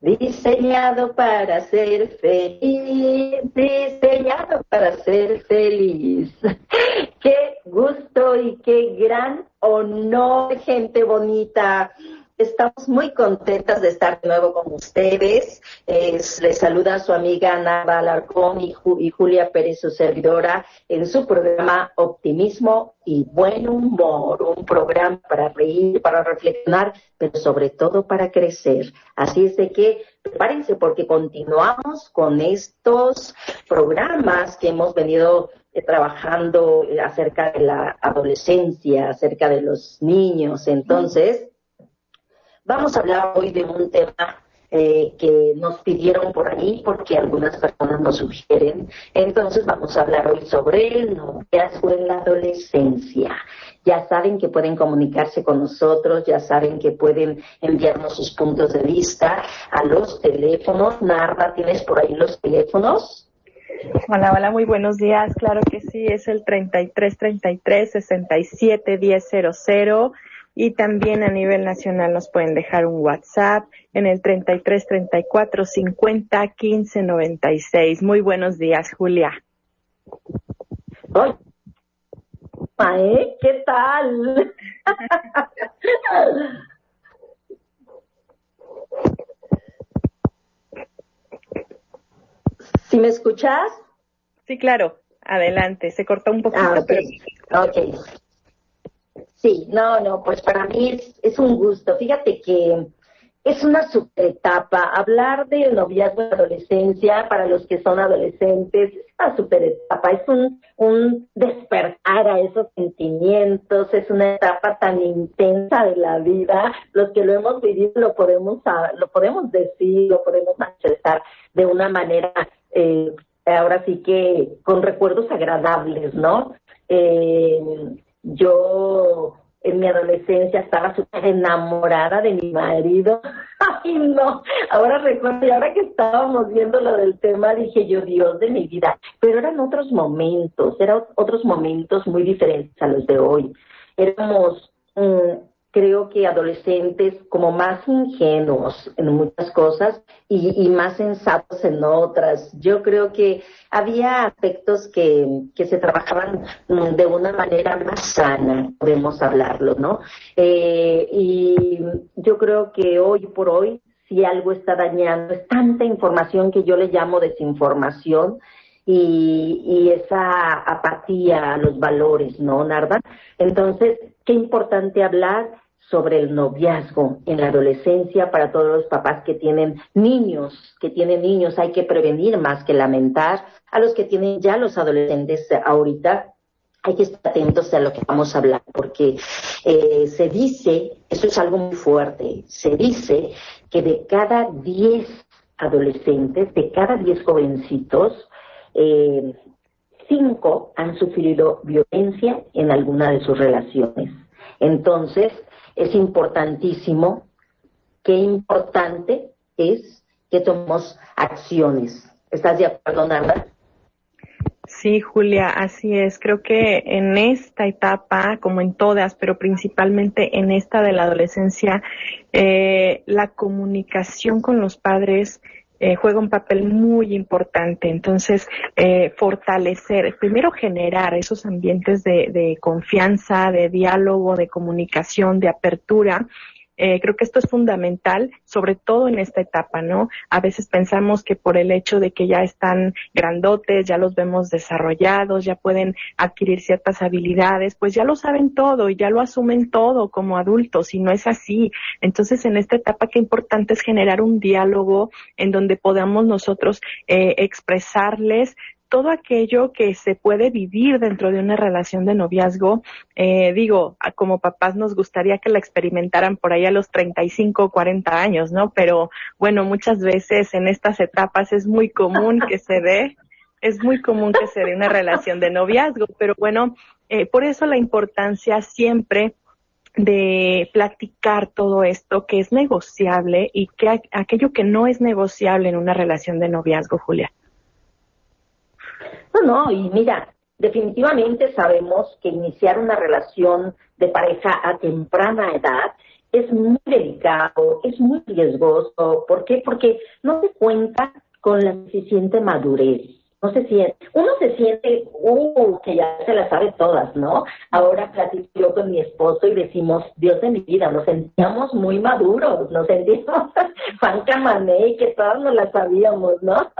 diseñado para ser feliz, diseñado para ser feliz. Qué gusto y qué gran honor, gente bonita. Estamos muy contentas de estar de nuevo con ustedes. les saluda su amiga Ana Alarcón y, y, Julia Pérez, su servidora, en su programa Optimismo y Buen Humor. Un programa para reír, para reflexionar, pero sobre todo para crecer. Así es de que prepárense porque continuamos con estos programas que hemos venido eh, trabajando acerca de la adolescencia, acerca de los niños. Entonces, Vamos a hablar hoy de un tema eh, que nos pidieron por ahí porque algunas personas nos sugieren. Entonces vamos a hablar hoy sobre el noviazgo en la adolescencia. Ya saben que pueden comunicarse con nosotros, ya saben que pueden enviarnos sus puntos de vista a los teléfonos. Narda, ¿tienes por ahí los teléfonos? Hola, hola, muy buenos días. Claro que sí, es el 3333 67 1000 y también a nivel nacional nos pueden dejar un WhatsApp en el 33 34 50 15 96. Muy buenos días, Julia. ¿eh? ¿Qué tal? ¿Si me escuchas? Sí, claro. Adelante. Se cortó un poquito. Ah, okay. ok. Sí, no, no, pues para mí es, un gusto. Fíjate que es una super etapa. Hablar del noviazgo de adolescencia para los que son adolescentes es una super etapa. Es un, un despertar a esos sentimientos. Es una etapa tan intensa de la vida. Los que lo hemos vivido lo podemos, lo podemos decir, lo podemos manifestar de una manera, eh, ahora sí que con recuerdos agradables, ¿no? Eh, yo en mi adolescencia estaba súper enamorada de mi marido. Ay, no. Ahora recuerdo, y ahora que estábamos viendo lo del tema, dije yo, Dios de mi vida. Pero eran otros momentos, eran otros momentos muy diferentes a los de hoy. Éramos mm, creo que adolescentes como más ingenuos en muchas cosas y, más sensatos en otras. Yo creo que había aspectos que, que se trabajaban de una manera más sana, podemos hablarlo, ¿no? Eh, y yo creo que hoy por hoy, si algo está dañando, es tanta información que yo le llamo desinformación, y, y, esa apatía a los valores, ¿no, Narda? Entonces, qué importante hablar sobre el noviazgo en la adolescencia para todos los papás que tienen niños, que tienen niños, hay que prevenir más que lamentar. A los que tienen ya los adolescentes ahorita, hay que estar atentos a lo que vamos a hablar, porque eh, se dice, eso es algo muy fuerte, se dice que de cada 10 adolescentes, de cada 10 jovencitos, eh, cinco han sufrido violencia en alguna de sus relaciones. Entonces, es importantísimo. Qué importante es que tomemos acciones. ¿Estás de acuerdo, Narda? Sí, Julia, así es. Creo que en esta etapa, como en todas, pero principalmente en esta de la adolescencia, eh, la comunicación con los padres eh, juega un papel muy importante. Entonces, eh, fortalecer, primero generar esos ambientes de, de, confianza, de diálogo, de comunicación, de apertura eh, creo que esto es fundamental, sobre todo en esta etapa, ¿no? A veces pensamos que por el hecho de que ya están grandotes, ya los vemos desarrollados, ya pueden adquirir ciertas habilidades, pues ya lo saben todo y ya lo asumen todo como adultos y no es así. Entonces, en esta etapa, qué importante es generar un diálogo en donde podamos nosotros eh, expresarles todo aquello que se puede vivir dentro de una relación de noviazgo, eh, digo, como papás nos gustaría que la experimentaran por ahí a los 35 o 40 años, ¿no? Pero bueno, muchas veces en estas etapas es muy común que se dé, es muy común que se dé una relación de noviazgo, pero bueno, eh, por eso la importancia siempre de platicar todo esto que es negociable y que aquello que no es negociable en una relación de noviazgo, Julia. No, no, y mira, definitivamente sabemos que iniciar una relación de pareja a temprana edad es muy delicado, es muy riesgoso. ¿Por qué? Porque no se cuenta con la suficiente madurez. No se siente, uno se siente, uh, que ya se las sabe todas, ¿no? Ahora platico yo con mi esposo y decimos, Dios de mi vida, nos sentíamos muy maduros, nos sentíamos Juan Camané que todas nos las sabíamos, ¿no?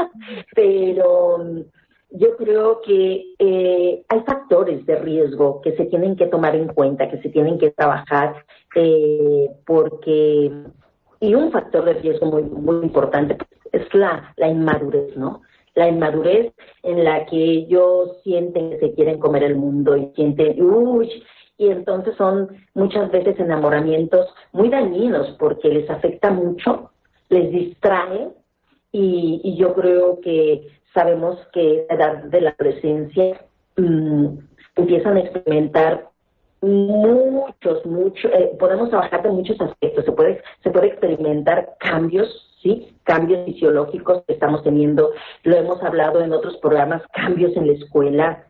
Pero yo creo que eh, hay factores de riesgo que se tienen que tomar en cuenta, que se tienen que trabajar, eh, porque, y un factor de riesgo muy, muy importante es la, la inmadurez, ¿no? La inmadurez en la que ellos sienten que se quieren comer el mundo y sienten, uy, y entonces son muchas veces enamoramientos muy dañinos porque les afecta mucho, les distrae y, y yo creo que sabemos que a la edad de la adolescencia mm, empiezan a experimentar muchos, muchos, eh, podemos trabajar de muchos aspectos, se puede, se puede experimentar cambios, sí, cambios fisiológicos que estamos teniendo, lo hemos hablado en otros programas, cambios en la escuela,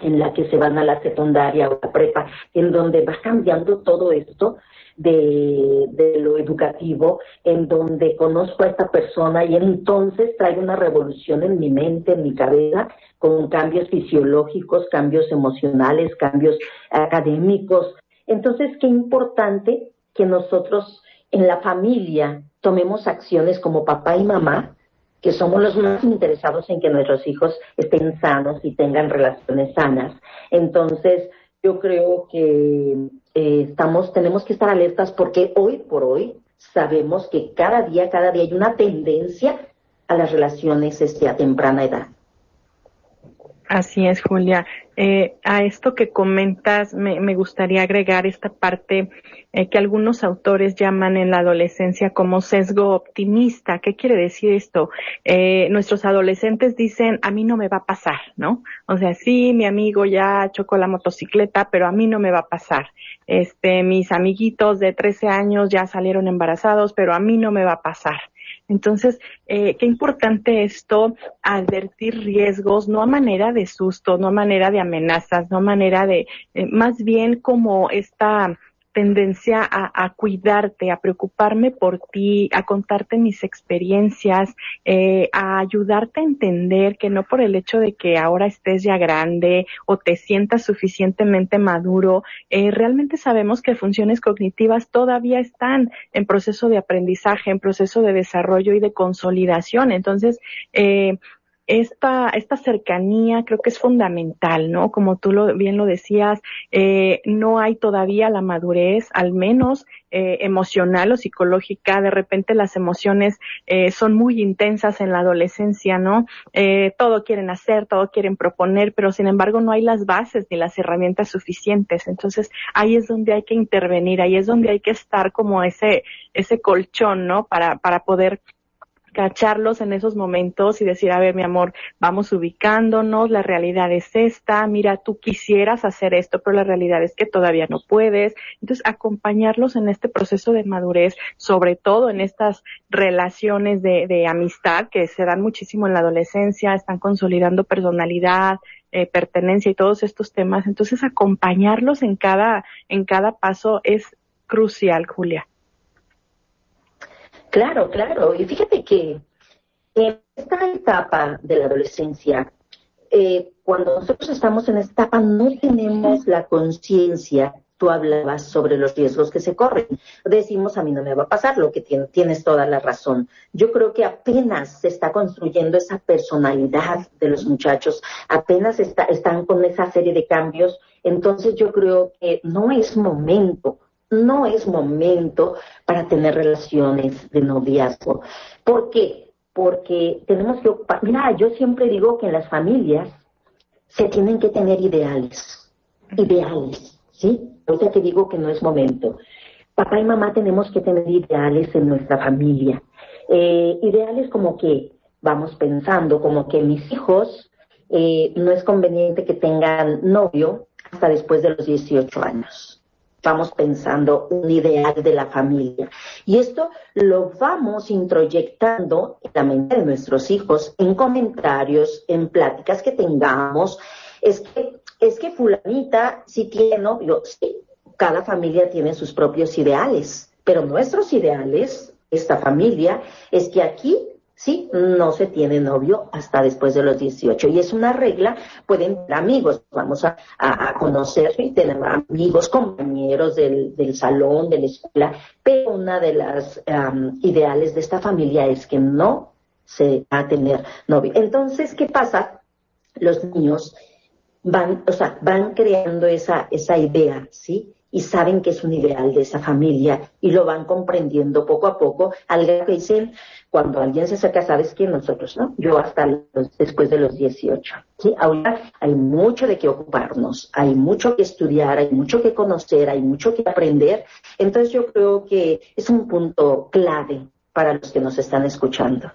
en la que se van a la secundaria o la prepa, en donde va cambiando todo esto de, lo educativo, en donde conozco a esta persona y entonces trae una revolución en mi mente, en mi cabeza, con cambios fisiológicos, cambios emocionales, cambios académicos. Entonces, qué importante que nosotros en la familia tomemos acciones como papá y mamá que somos los más interesados en que nuestros hijos estén sanos y tengan relaciones sanas. Entonces, yo creo que eh, estamos, tenemos que estar alertas porque hoy por hoy sabemos que cada día, cada día hay una tendencia a las relaciones este, a temprana edad. Así es, Julia. Eh, a esto que comentas, me, me gustaría agregar esta parte eh, que algunos autores llaman en la adolescencia como sesgo optimista. ¿Qué quiere decir esto? Eh, nuestros adolescentes dicen, a mí no me va a pasar, ¿no? O sea, sí, mi amigo ya chocó la motocicleta, pero a mí no me va a pasar. Este, mis amiguitos de 13 años ya salieron embarazados, pero a mí no me va a pasar. Entonces, eh, qué importante esto, advertir riesgos, no a manera de susto, no a manera de amenazas, no a manera de, eh, más bien como esta tendencia a, cuidarte, a preocuparme por ti, a contarte mis experiencias, eh, a ayudarte a entender que no por el hecho de que ahora estés ya grande o te sientas suficientemente maduro, eh, realmente sabemos que funciones cognitivas todavía están en proceso de aprendizaje, en proceso de desarrollo y de consolidación. Entonces, eh, esta, esta cercanía creo que es fundamental, ¿no? Como tú lo, bien lo decías, eh, no hay todavía la madurez, al menos eh, emocional o psicológica. De repente las emociones eh, son muy intensas en la adolescencia, ¿no? Eh, todo quieren hacer, todo quieren proponer, pero sin embargo no hay las bases ni las herramientas suficientes. Entonces ahí es donde hay que intervenir, ahí es donde hay que estar como ese, ese colchón, ¿no? Para, para poder cacharlos en esos momentos y decir, a ver, mi amor, vamos ubicándonos, la realidad es esta, mira, tú quisieras hacer esto, pero la realidad es que todavía no puedes. Entonces, acompañarlos en este proceso de madurez, sobre todo en estas relaciones de, de amistad que se dan muchísimo en la adolescencia, están consolidando personalidad, eh, pertenencia y todos estos temas. Entonces, acompañarlos en cada, en cada paso es crucial, Julia. Claro, claro. Y fíjate que en esta etapa de la adolescencia, eh, cuando nosotros estamos en esta etapa, no tenemos la conciencia tú hablabas sobre los riesgos que se corren. Decimos, a mí no me va a pasar, lo que tienes toda la razón. Yo creo que apenas se está construyendo esa personalidad de los muchachos, apenas están con esa serie de cambios, entonces yo creo que no es momento no es momento para tener relaciones de noviazgo. ¿Por qué? Porque tenemos que ocupar, mira, yo siempre digo que en las familias se tienen que tener ideales, ideales, ¿sí? sea que digo que no es momento. Papá y mamá tenemos que tener ideales en nuestra familia. Eh, ideales como que vamos pensando, como que mis hijos eh, no es conveniente que tengan novio hasta después de los 18 años vamos pensando un ideal de la familia. Y esto lo vamos introyectando en la mente de nuestros hijos, en comentarios, en pláticas que tengamos. Es que, es que fulanita sí tiene novio, sí, cada familia tiene sus propios ideales, pero nuestros ideales, esta familia, es que aquí ¿sí? No se tiene novio hasta después de los 18. Y es una regla, pueden tener amigos, vamos a, conocer y tener amigos, compañeros del, salón, de la escuela, pero una de las ideales de esta familia es que no se va a tener novio. Entonces, ¿qué pasa? Los niños van, o sea, van creando esa, esa idea, ¿sí? Y saben que es un ideal de esa familia y lo van comprendiendo poco a poco. Algo que dicen, cuando alguien se acerca, ¿sabes quién? Nosotros, ¿no? Yo hasta después de los 18. ¿sí? Ahora hay mucho de qué ocuparnos, hay mucho que estudiar, hay mucho que conocer, hay mucho que aprender. Entonces yo creo que es un punto clave para los que nos están escuchando.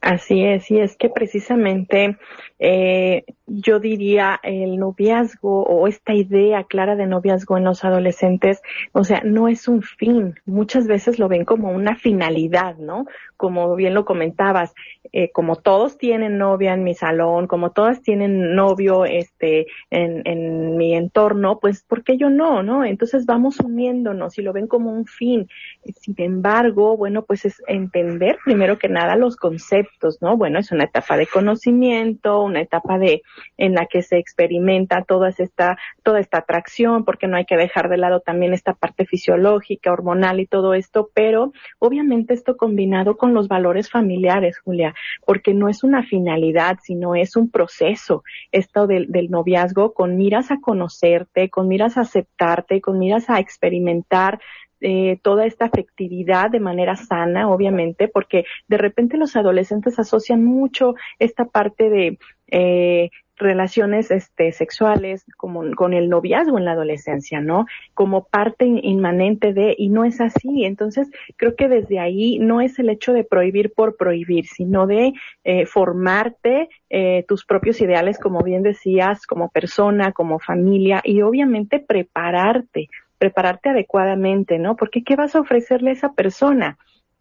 Así es, y es que precisamente eh, yo diría el noviazgo o esta idea clara de noviazgo en los adolescentes, o sea, no es un fin, muchas veces lo ven como una finalidad, ¿no? Como bien lo comentabas, eh, como todos tienen novia en mi salón, como todas tienen novio este en, en mi entorno, pues ¿por qué yo no, no? Entonces vamos uniéndonos y lo ven como un fin. Sin embargo, bueno, pues es entender primero que nada los conceptos, ¿no? Bueno, es una etapa de conocimiento, una etapa de en la que se experimenta toda esta toda esta atracción, porque no hay que dejar de lado también esta parte fisiológica, hormonal y todo esto, pero obviamente esto combinado con los valores familiares, Julia, porque no es una finalidad, sino es un proceso, esto del, del noviazgo con miras a conocerte, con miras a aceptarte, con miras a experimentar eh, toda esta afectividad de manera sana, obviamente, porque de repente los adolescentes asocian mucho esta parte de eh, relaciones este, sexuales como con el noviazgo en la adolescencia, ¿no? Como parte inmanente de, y no es así. Entonces, creo que desde ahí no es el hecho de prohibir por prohibir, sino de eh, formarte eh, tus propios ideales, como bien decías, como persona, como familia, y obviamente prepararte, prepararte adecuadamente, ¿no? Porque ¿qué vas a ofrecerle a esa persona?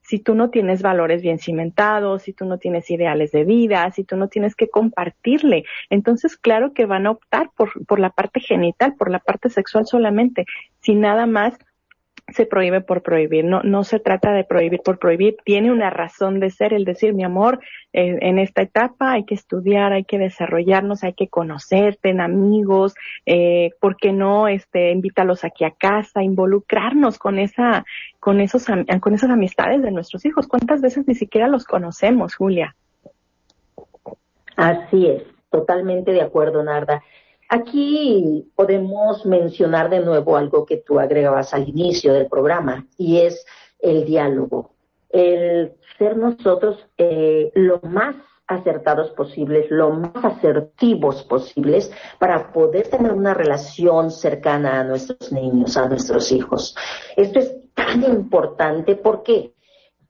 Si tú no tienes valores bien cimentados, si tú no tienes ideales de vida, si tú no tienes que compartirle. Entonces, claro que van a optar por, por la parte genital, por la parte sexual solamente, sin nada más se prohíbe por prohibir, no, no se trata de prohibir por prohibir, tiene una razón de ser el decir, mi amor, en esta etapa hay que estudiar, hay que desarrollarnos, hay que conocerte en amigos, eh, ¿por qué no? Este, invítalos aquí a casa, involucrarnos con esa, con esos, con esas amistades de nuestros hijos. ¿Cuántas veces ni siquiera los conocemos, Julia? Así es, totalmente de acuerdo, Narda. Aquí podemos mencionar de nuevo algo que tú agregabas al inicio del programa y es el diálogo. El ser nosotros eh, lo más acertados posibles, lo más asertivos posibles para poder tener una relación cercana a nuestros niños, a nuestros hijos. Esto es tan importante. ¿Por qué?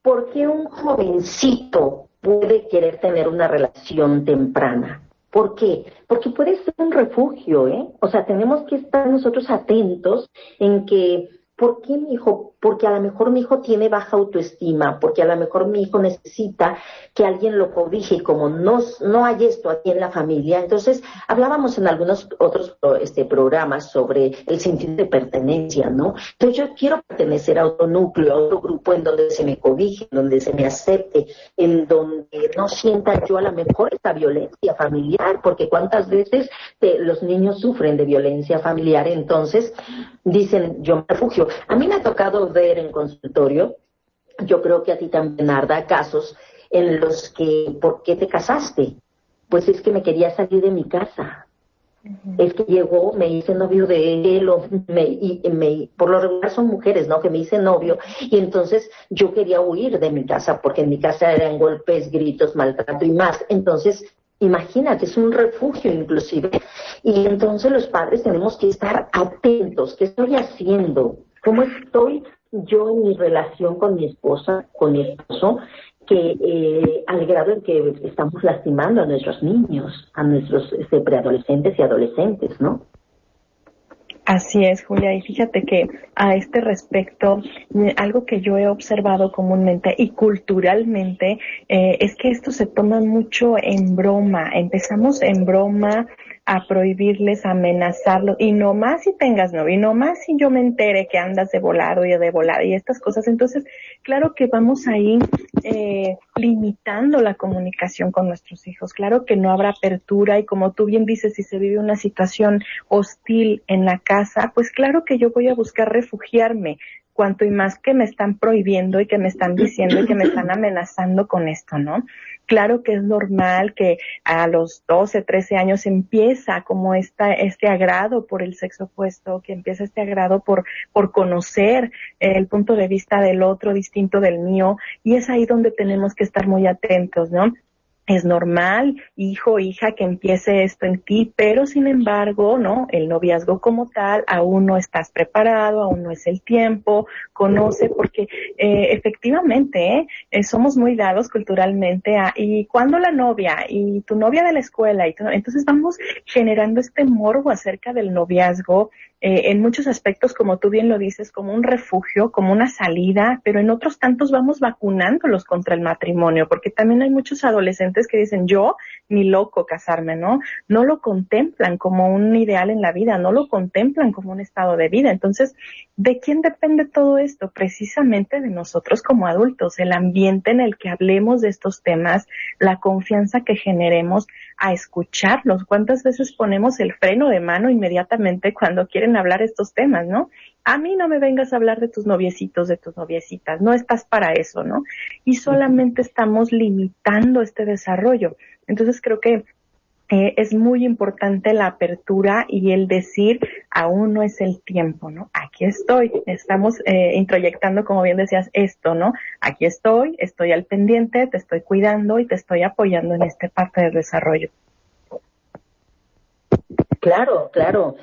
Porque un jovencito puede querer tener una relación temprana ¿Por qué? Porque puede ser un refugio, ¿eh? O sea, tenemos que estar nosotros atentos en que ¿Por qué mi hijo? Porque a lo mejor mi hijo tiene baja autoestima, porque a lo mejor mi hijo necesita que alguien lo cobije y como no, no hay esto aquí en la familia, entonces hablábamos en algunos otros este, programas sobre el sentido de pertenencia, ¿no? Entonces yo quiero pertenecer a otro núcleo, a otro grupo en donde se me cobije, en donde se me acepte, en donde no sienta yo a lo mejor esta violencia familiar, porque cuántas veces eh, los niños sufren de violencia familiar, entonces dicen yo me refugio a mí me ha tocado ver en consultorio, yo creo que a ti también, Narda, casos en los que, ¿por qué te casaste? Pues es que me quería salir de mi casa. Es que llegó, me hice novio de él, o me, y, me, por lo regular son mujeres, ¿no? Que me hice novio, y entonces yo quería huir de mi casa, porque en mi casa eran golpes, gritos, maltrato y más. Entonces, imagínate, es un refugio inclusive. Y entonces los padres tenemos que estar atentos, ¿qué estoy haciendo? cómo estoy yo en mi relación con mi esposa, con mi esposo, que eh, al grado en que estamos lastimando a nuestros niños, a nuestros este, preadolescentes y adolescentes, ¿no? Así es, Julia. Y fíjate que a este respecto, algo que yo he observado comúnmente y culturalmente eh, es que esto se toma mucho en broma. Empezamos en broma a prohibirles, a amenazarlos, y no más si tengas novio, y no más si yo me entere que andas de volado y de volada y estas cosas. Entonces, claro que vamos ahí eh, limitando la comunicación con nuestros hijos. Claro que no habrá apertura y como tú bien dices, si se vive una situación hostil en la casa, pues claro que yo voy a buscar refugiarme cuanto y más que me están prohibiendo y que me están diciendo y que me están amenazando con esto, ¿no? Claro que es normal que a los 12, 13 años empieza como esta, este agrado por el sexo opuesto, que empieza este agrado por, por conocer el punto de vista del otro distinto del mío, y es ahí donde tenemos que estar muy atentos, ¿no? Es normal, hijo, hija, que empiece esto en ti, pero sin embargo, ¿no? El noviazgo como tal, aún no estás preparado, aún no es el tiempo, conoce, porque eh, efectivamente eh, somos muy dados culturalmente a, y cuando la novia, y tu novia de la escuela, y entonces vamos generando este morbo acerca del noviazgo, eh, en muchos aspectos, como tú bien lo dices, como un refugio, como una salida, pero en otros tantos vamos vacunándolos contra el matrimonio, porque también hay muchos adolescentes que dicen, yo ni loco casarme, ¿no? No lo contemplan como un ideal en la vida, no lo contemplan como un estado de vida. Entonces, ¿de quién depende todo esto? Precisamente de nosotros como adultos, el ambiente en el que hablemos de estos temas, la confianza que generemos a escucharlos. ¿Cuántas veces ponemos el freno de mano inmediatamente cuando quieren hablar estos temas, ¿no? A mí no me vengas a hablar de tus noviecitos, de tus noviecitas, no estás para eso, ¿no? Y solamente estamos limitando este desarrollo. Entonces creo que eh, es muy importante la apertura y el decir, aún no es el tiempo, ¿no? Aquí estoy, estamos eh, introyectando, como bien decías, esto, ¿no? Aquí estoy, estoy al pendiente, te estoy cuidando y te estoy apoyando en esta parte del desarrollo. Claro, claro.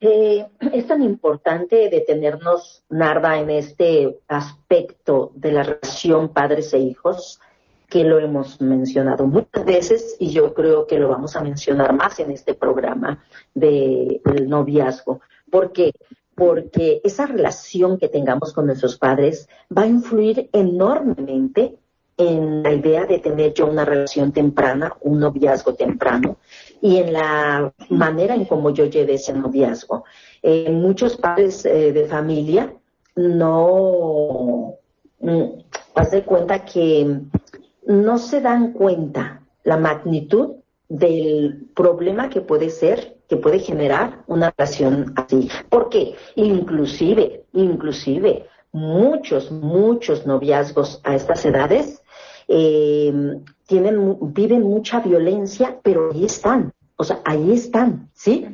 Eh, es tan importante detenernos, Narda, en este aspecto de la relación padres e hijos, que lo hemos mencionado muchas veces y yo creo que lo vamos a mencionar más en este programa del noviazgo. ¿Por qué? Porque esa relación que tengamos con nuestros padres va a influir enormemente en la idea de tener yo una relación temprana, un noviazgo temprano, y en la manera en cómo yo lleve ese noviazgo. Eh, muchos padres eh, de familia no, mm, haz de cuenta que no se dan cuenta la magnitud del problema que puede ser, que puede generar una relación así. ¿Por qué? Inclusive, inclusive, muchos, muchos noviazgos a estas edades eh, tienen, viven mucha violencia, pero ahí están, o sea, ahí están, ¿sí?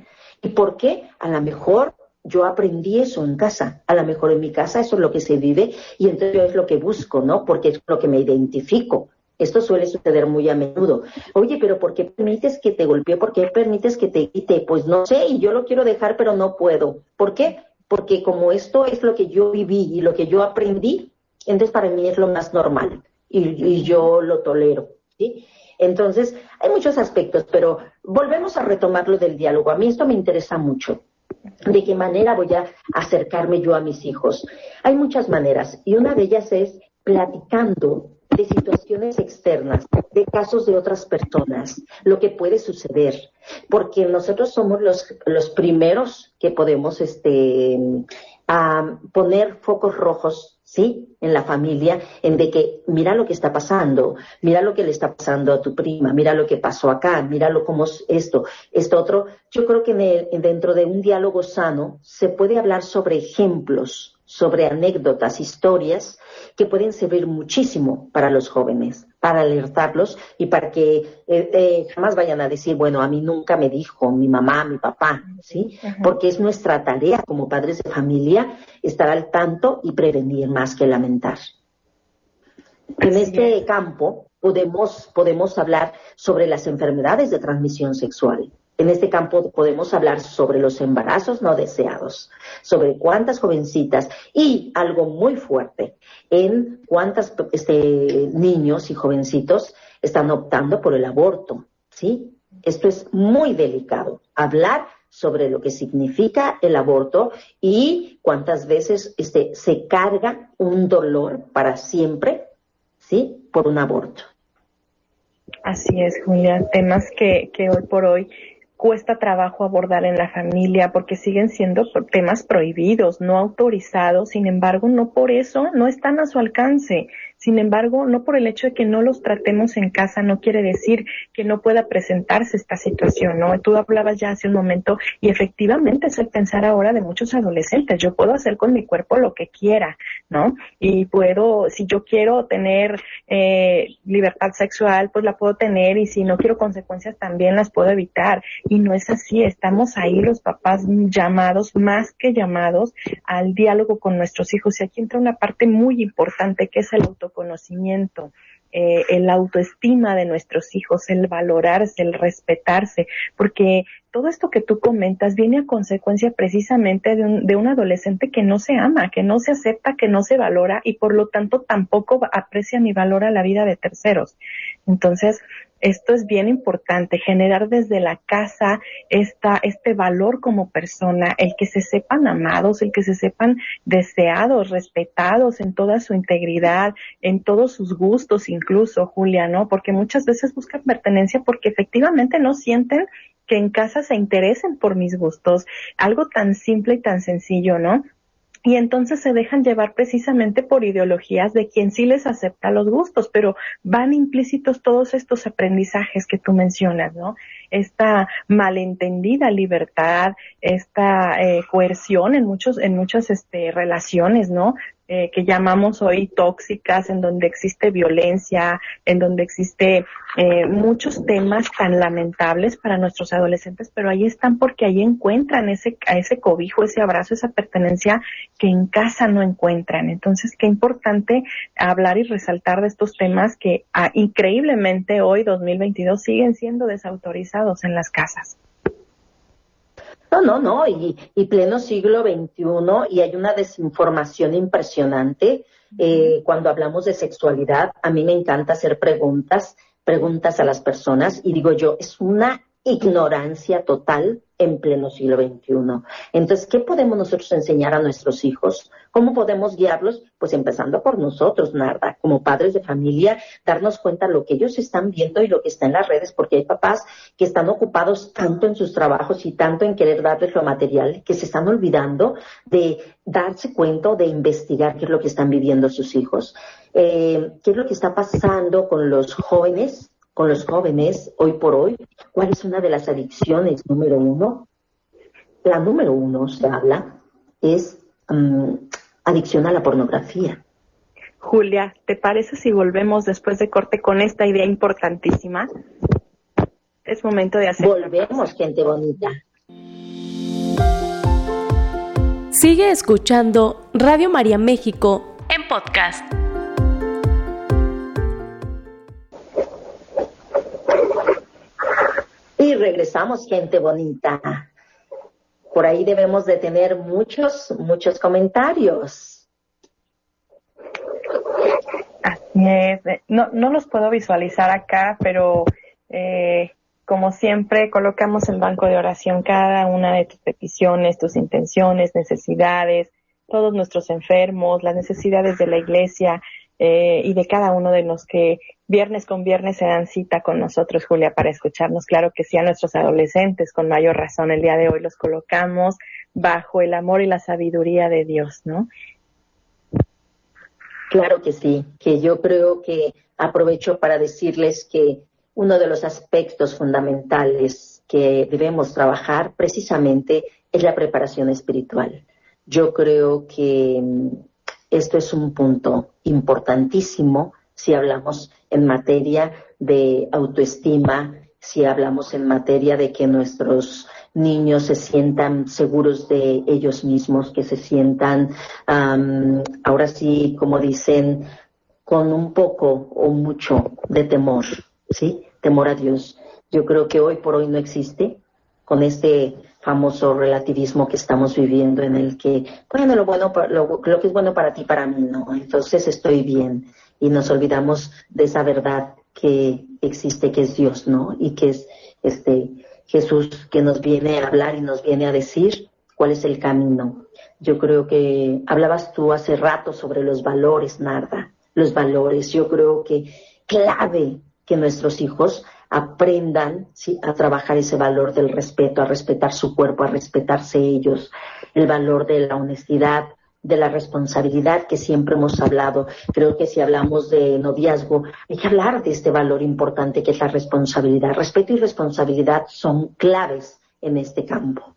¿Y por qué? A lo mejor yo aprendí eso en casa, a lo mejor en mi casa eso es lo que se vive y entonces es lo que busco, ¿no? Porque es lo que me identifico. Esto suele suceder muy a menudo. Oye, pero ¿por qué permites que te golpee? ¿Por qué permites que te quite? Pues no sé, y yo lo quiero dejar, pero no puedo. ¿Por qué? Porque como esto es lo que yo viví y lo que yo aprendí, entonces para mí es lo más normal y, yo lo tolero. ¿Sí? Entonces, hay muchos aspectos, pero volvemos a retomar lo del diálogo. A mí esto me interesa mucho. ¿De qué manera voy a acercarme yo a mis hijos? Hay muchas maneras y una de ellas es platicando de situaciones externas, de casos de otras personas, lo que puede suceder, porque nosotros somos los, los primeros que podemos este, a poner focos rojos, ¿sí? En la familia, en de que mira lo que está pasando, mira lo que le está pasando a tu prima, mira lo que pasó acá, míralo cómo es esto, esto otro. Yo creo que dentro de un diálogo sano se puede hablar sobre ejemplos, sobre anécdotas, historias que pueden servir muchísimo para los jóvenes, para alertarlos y para que eh, eh, jamás vayan a decir, bueno, a mí nunca me dijo mi mamá, mi papá, ¿sí? Porque es nuestra tarea como padres de familia estar al tanto y prevenir más que lamentar. En este campo podemos, podemos hablar sobre las enfermedades de transmisión sexual. En este campo podemos hablar sobre los embarazos no deseados, sobre cuántas jovencitas y algo muy fuerte, en cuántos este, niños y jovencitos están optando por el aborto, ¿sí? Esto es muy delicado. Hablar sobre lo que significa el aborto y cuántas veces este, se carga un dolor para siempre, ¿sí? Por un aborto. Así es, Julia. Temas que, que hoy por hoy cuesta trabajo abordar en la familia porque siguen siendo temas prohibidos, no autorizados, sin embargo, no por eso no están a su alcance. Sin embargo, no por el hecho de que no los tratemos en casa no quiere decir que no pueda presentarse esta situación, ¿no? Tú hablabas ya hace un momento y efectivamente es el pensar ahora de muchos adolescentes. Yo puedo hacer con mi cuerpo lo que quiera, ¿no? Y puedo, si yo quiero tener eh, libertad sexual, pues la puedo tener y si no quiero consecuencias también las puedo evitar. Y no es así. Estamos ahí los papás llamados, más que llamados, al diálogo con nuestros hijos. Y aquí entra una parte muy importante que es el auto conocimiento, eh, el autoestima de nuestros hijos, el valorarse, el respetarse, porque todo esto que tú comentas viene a consecuencia precisamente de un, de un adolescente que no se ama, que no se acepta, que no se valora y por lo tanto tampoco aprecia ni valora la vida de terceros. Entonces, esto es bien importante, generar desde la casa esta, este valor como persona, el que se sepan amados, el que se sepan deseados, respetados en toda su integridad, en todos sus gustos incluso, Julia, ¿no? Porque muchas veces buscan pertenencia porque efectivamente no sienten que en casa se interesen por mis gustos. Algo tan simple y tan sencillo, ¿no? Y entonces se dejan llevar precisamente por ideologías de quien sí les acepta los gustos, pero van implícitos todos estos aprendizajes que tú mencionas, ¿no? Esta malentendida libertad, esta eh, coerción en muchos, en muchas este, relaciones, ¿no? Eh, que llamamos hoy tóxicas, en donde existe violencia, en donde existe eh, muchos temas tan lamentables para nuestros adolescentes, pero ahí están porque ahí encuentran ese, ese cobijo, ese abrazo, esa pertenencia que en casa no encuentran. Entonces, qué importante hablar y resaltar de estos temas que ah, increíblemente hoy, 2022, siguen siendo desautorizados en las casas. No, no, no, y, pleno siglo XXI y hay una desinformación impresionante. Eh, cuando hablamos de sexualidad, a mí me encanta hacer preguntas, preguntas a las personas y digo yo, es una ignorancia total en pleno siglo XXI. Entonces, ¿qué podemos nosotros enseñar a nuestros hijos? ¿Cómo podemos guiarlos? Pues empezando por nosotros, Narda, como padres de familia, darnos cuenta de lo que ellos están viendo y lo que está en las redes, porque hay papás que están ocupados tanto en sus trabajos y tanto en querer darles lo material, que se están olvidando de darse cuenta de investigar qué es lo que están viviendo sus hijos. Eh, ¿Qué es lo que está pasando con los jóvenes con los jóvenes hoy por hoy, ¿cuál es una de las adicciones número uno? La número uno, se habla, es mm, adicción a la pornografía. Julia, ¿te parece si volvemos después de corte con esta idea importantísima? Es momento de hacer. Volvemos, gente bonita. Sigue escuchando Radio María México en podcast. Regresamos, gente bonita. Por ahí debemos de tener muchos, muchos comentarios. Así es. No, no los puedo visualizar acá, pero eh, como siempre, colocamos en banco de oración cada una de tus peticiones, tus intenciones, necesidades, todos nuestros enfermos, las necesidades de la iglesia eh, y de cada uno de los que viernes con viernes se dan cita con nosotros, Julia, para escucharnos. Claro que sí, a nuestros adolescentes, con mayor razón, el día de hoy los colocamos bajo el amor y la sabiduría de Dios, ¿no? Claro que sí, que yo creo que aprovecho para decirles que uno de los aspectos fundamentales que debemos trabajar precisamente es la preparación espiritual. Yo creo que mm, esto es un punto importantísimo si hablamos en materia de autoestima, si hablamos en materia de que nuestros niños se sientan seguros de ellos mismos, que se sientan, ahora sí, como dicen, con un poco o mucho de temor, ¿sí? Temor a Dios. Yo creo que hoy por hoy no existe con este famoso relativismo que estamos viviendo en el que, bueno, lo bueno, lo, lo que es bueno para ti, para mí no. Entonces estoy bien y nos olvidamos de esa verdad que existe, que es Dios, ¿no? Y que es este Jesús que nos viene a hablar y nos viene a decir cuál es el camino. Yo creo que hablabas tú hace rato sobre los valores, Narda, los valores. Yo creo que clave que nuestros hijos aprendan a trabajar ese valor del respeto, a respetar su cuerpo, a respetarse ellos, el valor de la honestidad, de la responsabilidad que siempre hemos hablado. Creo que si hablamos de noviazgo, hay que hablar de este valor importante que es la responsabilidad. Respeto y responsabilidad son claves en este campo.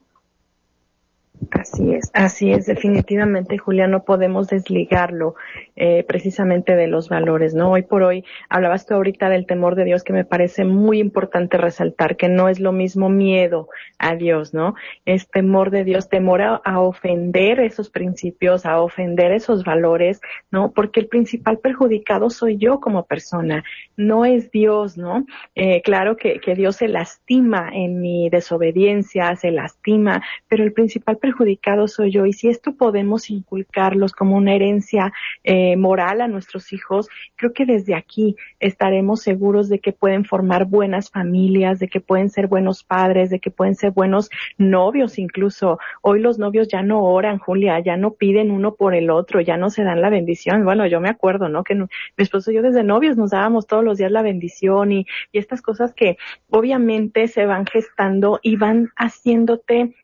Así es, así es, definitivamente, Julia, no podemos desligarlo eh, precisamente de los valores, ¿no? Hoy por hoy, hablabas tú ahorita del temor de Dios, que me parece muy importante resaltar, que no es lo mismo miedo a Dios, ¿no? Es temor de Dios, temor a, ofender esos principios, a ofender esos valores, ¿no? Porque el principal perjudicado soy yo como persona, no es Dios, ¿no? Eh, claro que, que Dios se lastima en mi desobediencia, se lastima, pero el principal perjudicado soy yo. Y si esto podemos inculcarlos como una herencia eh, moral a nuestros hijos, creo que desde aquí estaremos seguros de que pueden formar buenas familias, de que pueden ser buenos padres, de que pueden ser buenos novios incluso. Hoy los novios ya no oran, Julia, ya no piden uno por el otro, ya no se dan la bendición. Bueno, yo me acuerdo, ¿no? Que mi esposo y yo desde novios nos dábamos todos los días la bendición y, y estas cosas que obviamente se van gestando y van haciéndote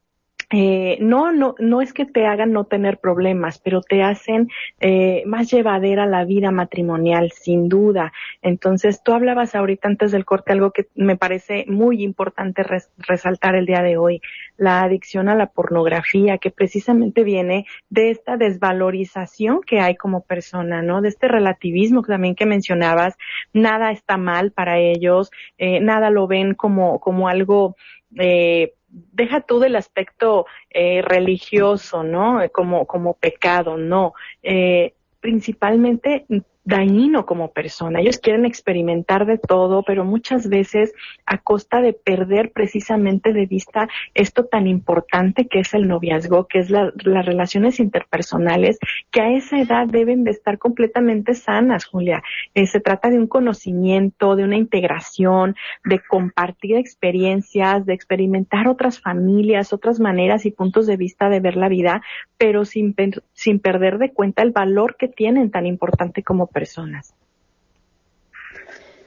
eh, no, no, no es que te hagan no tener problemas, pero te hacen eh, más llevadera la vida matrimonial, sin duda. Entonces, tú hablabas ahorita antes del corte algo que me parece muy importante resaltar el día de hoy, la adicción a la pornografía, que precisamente viene de esta desvalorización que hay como persona, ¿no? De este relativismo también que mencionabas, nada está mal para ellos, eh, nada lo ven como, como algo eh, deja tú del aspecto eh, religioso, ¿no? Como, como pecado, no. Eh, principalmente dañino como persona. Ellos quieren experimentar de todo, pero muchas veces a costa de perder precisamente de vista esto tan importante que es el noviazgo, que es las relaciones interpersonales, que a esa edad deben de estar completamente sanas, Julia. Eh, se trata de un conocimiento, de una integración, de compartir experiencias, de experimentar otras familias, otras maneras y puntos de vista de ver la vida, pero sin, sin perder de cuenta el valor que tienen tan importante como personas.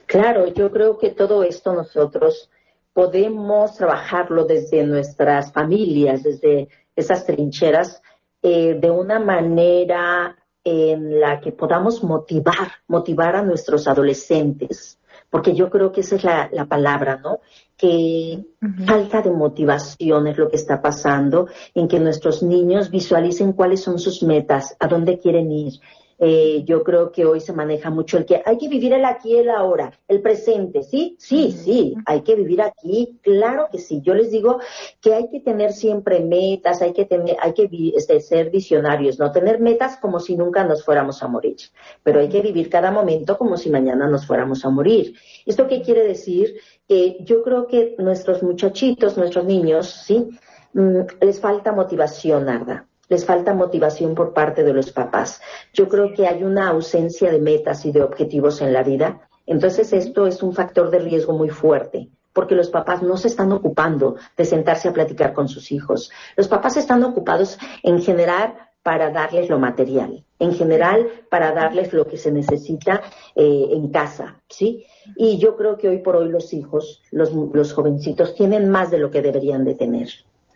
Claro, yo creo que todo esto nosotros podemos trabajarlo desde nuestras familias, desde esas trincheras, eh, de una manera en la que podamos motivar, motivar a nuestros adolescentes, porque yo creo que esa es la, palabra, ¿no? Que falta de motivación es lo que está pasando, en que nuestros niños visualicen cuáles son sus metas, a dónde quieren ir, eh, yo creo que hoy se maneja mucho el que hay que vivir el aquí y el ahora, el presente, ¿sí? Sí, sí, hay que vivir aquí, claro que sí. Yo les digo que hay que tener siempre metas, hay que tener, hay que este, ser visionarios, no tener metas como si nunca nos fuéramos a morir, pero hay que vivir cada momento como si mañana nos fuéramos a morir. ¿Esto qué quiere decir? Que yo creo que nuestros muchachitos, nuestros niños, ¿sí? Mm, les falta motivación, Narda les falta motivación por parte de los papás. Yo creo que hay una ausencia de metas y de objetivos en la vida. Entonces esto es un factor de riesgo muy fuerte porque los papás no se están ocupando de sentarse a platicar con sus hijos. Los papás están ocupados en generar para darles lo material, en general para darles lo que se necesita eh, en casa, ¿sí? Y yo creo que hoy por hoy los hijos, los, los jovencitos, tienen más de lo que deberían de tener.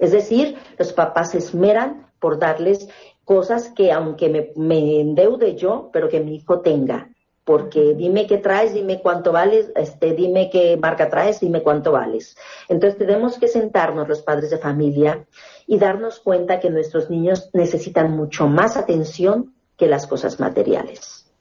Es decir, los papás se esmeran por darles cosas que aunque me, me endeude yo, pero que mi hijo tenga porque dime qué traes, dime cuánto vales, este, dime qué marca traes, dime cuánto vales. Entonces tenemos que sentarnos los padres de familia y darnos cuenta que nuestros niños necesitan mucho más atención que las cosas materiales.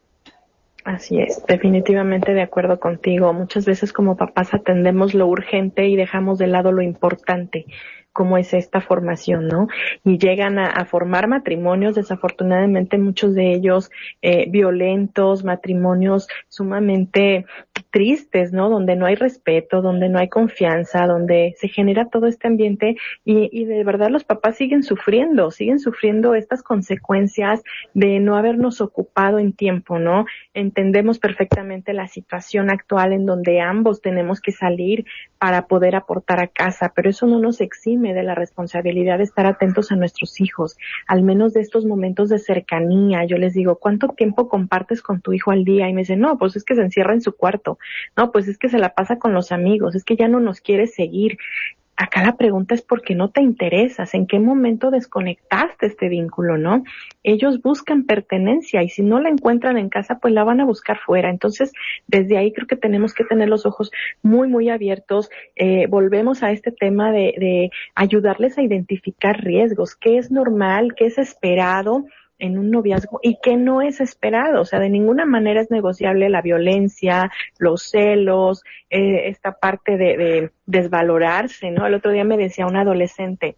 Así es, definitivamente de acuerdo contigo. Muchas veces como papás atendemos lo urgente y dejamos de lado lo importante cómo es esta formación, ¿no? Y llegan a, formar matrimonios, desafortunadamente muchos de ellos eh, violentos, matrimonios sumamente tristes, ¿no? Donde no hay respeto, donde no hay confianza, donde se genera todo este ambiente y, y de verdad los papás siguen sufriendo, siguen sufriendo estas consecuencias de no habernos ocupado en tiempo, ¿no? Entendemos perfectamente la situación actual en donde ambos tenemos que salir para poder aportar a casa, pero eso no nos exime de la responsabilidad de estar atentos a nuestros hijos, al menos de estos momentos de cercanía. Yo les digo, ¿cuánto tiempo compartes con tu hijo al día? Y me dicen, no, pues es que se encierra en su cuarto. No, pues es que se la pasa con los amigos, es que ya no nos quiere seguir. Acá la pregunta es por qué no te interesas, en qué momento desconectaste este vínculo, ¿no? Ellos buscan pertenencia y si no la encuentran en casa, pues la van a buscar fuera. Entonces, desde ahí creo que tenemos que tener los ojos muy, muy abiertos. Eh, volvemos a este tema de, de ayudarles a identificar riesgos, qué es normal, qué es esperado en un noviazgo y que no es esperado, o sea, de ninguna manera es negociable la violencia, los celos, eh, esta parte de, desvalorarse, ¿no? El otro día me decía un adolescente,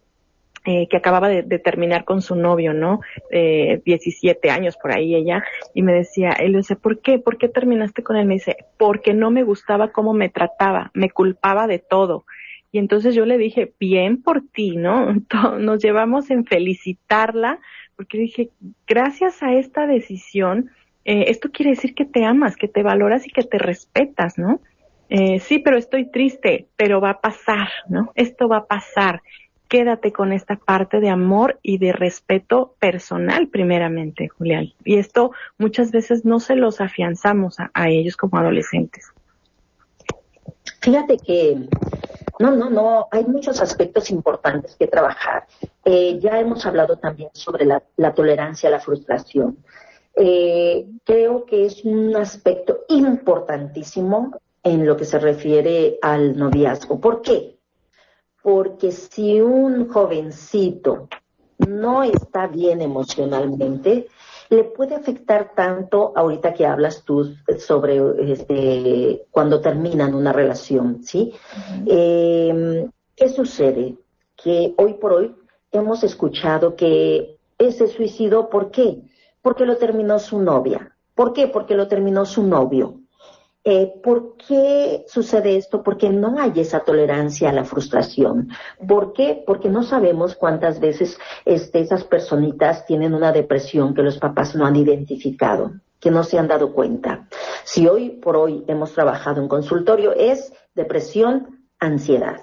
eh, que acababa de, terminar con su novio, ¿no? Eh, 17 años por ahí ella, y me decía, él dice, ¿por qué? ¿Por qué terminaste con él? Me dice, porque no me gustaba cómo me trataba, me culpaba de todo. Y entonces yo le dije, bien por ti, ¿no? Nos llevamos en felicitarla porque dije, gracias a esta decisión, eh, esto quiere decir que te amas, que te valoras y que te respetas, ¿no? Eh, sí, pero estoy triste, pero va a pasar, ¿no? Esto va a pasar. Quédate con esta parte de amor y de respeto personal primeramente, Julián. Y esto muchas veces no se los afianzamos a, a ellos como adolescentes. Fíjate que no, no, no, hay muchos aspectos importantes que trabajar. Eh, ya hemos hablado también sobre la, tolerancia a la frustración. Eh, creo que es un aspecto importantísimo en lo que se refiere al noviazgo. ¿Por qué? Porque si un jovencito no está bien emocionalmente, le puede afectar tanto ahorita que hablas tú sobre este, cuando terminan una relación, ¿sí? Em, ¿Qué sucede? Que hoy por hoy hemos escuchado que ese suicidio, ¿por qué? Porque lo terminó su novia. ¿Por qué? Porque lo terminó su novio. Eh, ¿Por qué sucede esto? Porque no hay esa tolerancia a la frustración. ¿Por qué? Porque no sabemos cuántas veces este, esas personitas tienen una depresión que los papás no han identificado, que no se han dado cuenta. Si hoy por hoy hemos trabajado en consultorio es depresión, ansiedad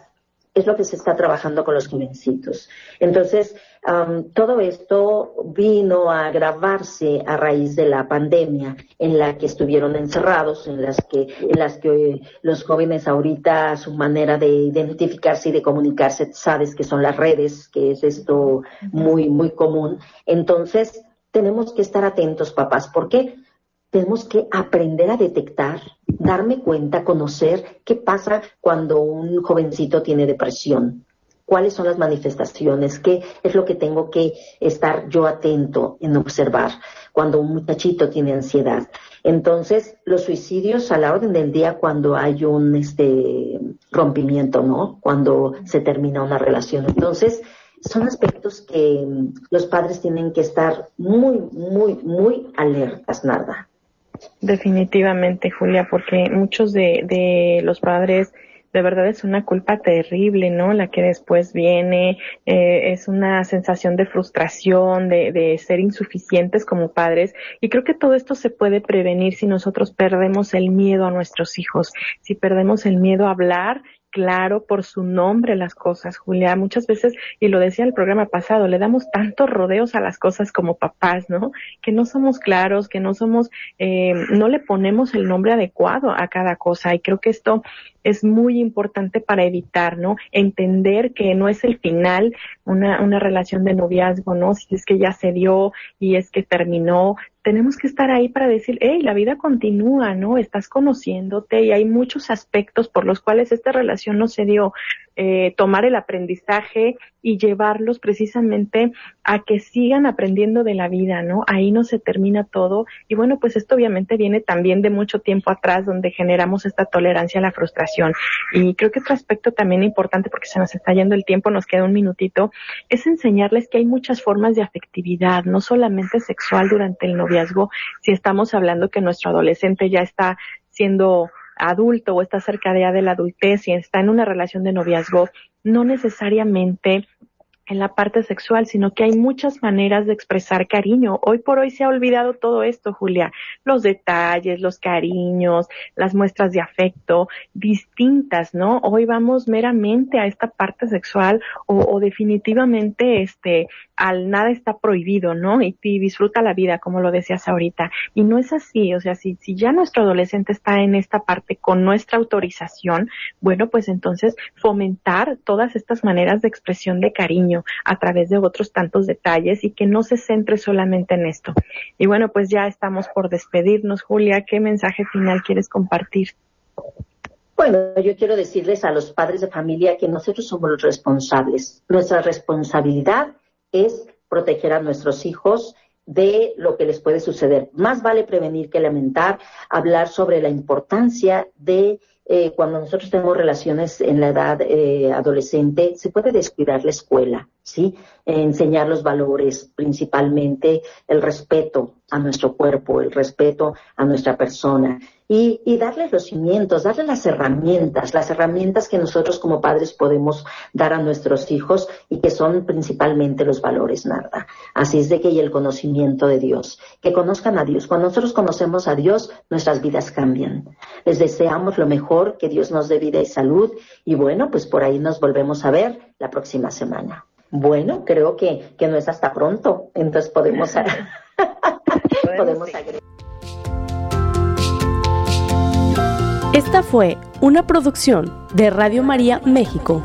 es lo que se está trabajando con los jovencitos. Entonces, todo esto vino a agravarse a raíz de la pandemia en la que estuvieron encerrados, en las que, en las que los jóvenes ahorita su manera de identificarse y de comunicarse, sabes que son las redes, que es esto muy, muy común. Entonces, tenemos que estar atentos, papás. ¿Por qué? tenemos que aprender a detectar, darme cuenta, conocer qué pasa cuando un jovencito tiene depresión, cuáles son las manifestaciones, qué es lo que tengo que estar yo atento en observar cuando un muchachito tiene ansiedad. Entonces, los suicidios a la orden del día cuando hay un este rompimiento, ¿no? Cuando se termina una relación. Entonces, son aspectos que los padres tienen que estar muy, muy, muy alertas, nada. Definitivamente, Julia, porque muchos de, de los padres de verdad es una culpa terrible, ¿no? La que después viene, eh, es una sensación de frustración, de, de ser insuficientes como padres. Y creo que todo esto se puede prevenir si nosotros perdemos el miedo a nuestros hijos, si perdemos el miedo a hablar claro por su nombre las cosas, Julia. Muchas veces, y lo decía el programa pasado, le damos tantos rodeos a las cosas como papás, ¿no? Que no somos claros, que no somos, eh, no le ponemos el nombre adecuado a cada cosa. Y creo que esto es muy importante para evitar, ¿no? Entender que no es el final una, una relación de noviazgo, ¿no? Si es que ya se dio y es que terminó, tenemos que estar ahí para decir, hey, la vida continúa, ¿no? Estás conociéndote y hay muchos aspectos por los cuales esta relación no se dio. Eh, tomar el aprendizaje y llevarlos precisamente a que sigan aprendiendo de la vida, ¿no? Ahí no se termina todo. Y bueno, pues esto obviamente viene también de mucho tiempo atrás donde generamos esta tolerancia a la frustración. Y creo que otro aspecto también importante, porque se nos está yendo el tiempo, nos queda un minutito, es enseñarles que hay muchas formas de afectividad, no solamente sexual durante el noviazgo, si estamos hablando que nuestro adolescente ya está siendo adulto o está cerca de, de la adultez y está en una relación de noviazgo, no necesariamente en la parte sexual, sino que hay muchas maneras de expresar cariño. Hoy por hoy se ha olvidado todo esto, Julia. Los detalles, los cariños, las muestras de afecto, distintas, ¿no? Hoy vamos meramente a esta parte sexual o, o definitivamente este al nada está prohibido, ¿no? Y, disfruta la vida, como lo decías ahorita. Y no es así, o sea, si, si ya nuestro adolescente está en esta parte con nuestra autorización, bueno, pues entonces fomentar todas estas maneras de expresión de cariño a través de otros tantos detalles y que no se centre solamente en esto. Y bueno, pues ya estamos por despedirnos. Julia, ¿qué mensaje final quieres compartir? Bueno, yo quiero decirles a los padres de familia que nosotros somos los responsables. Nuestra responsabilidad es proteger a nuestros hijos de lo que les puede suceder. Más vale prevenir que lamentar, hablar sobre la importancia de eh, cuando nosotros tenemos relaciones en la edad eh, adolescente, se puede descuidar la escuela, ¿sí? enseñar los valores, principalmente el respeto a nuestro cuerpo, el respeto a nuestra persona y, y darles los cimientos, darles las herramientas, las herramientas que nosotros como padres podemos dar a nuestros hijos y que son principalmente los valores, nada. Así es de que y el conocimiento de Dios, que conozcan a Dios. Cuando nosotros conocemos a Dios, nuestras vidas cambian. Les deseamos lo mejor, que Dios nos dé vida y salud y bueno, pues por ahí nos volvemos a ver la próxima semana. Bueno, creo que, que no es hasta pronto, entonces podemos, podemos agregar. Esta fue una producción de Radio María México.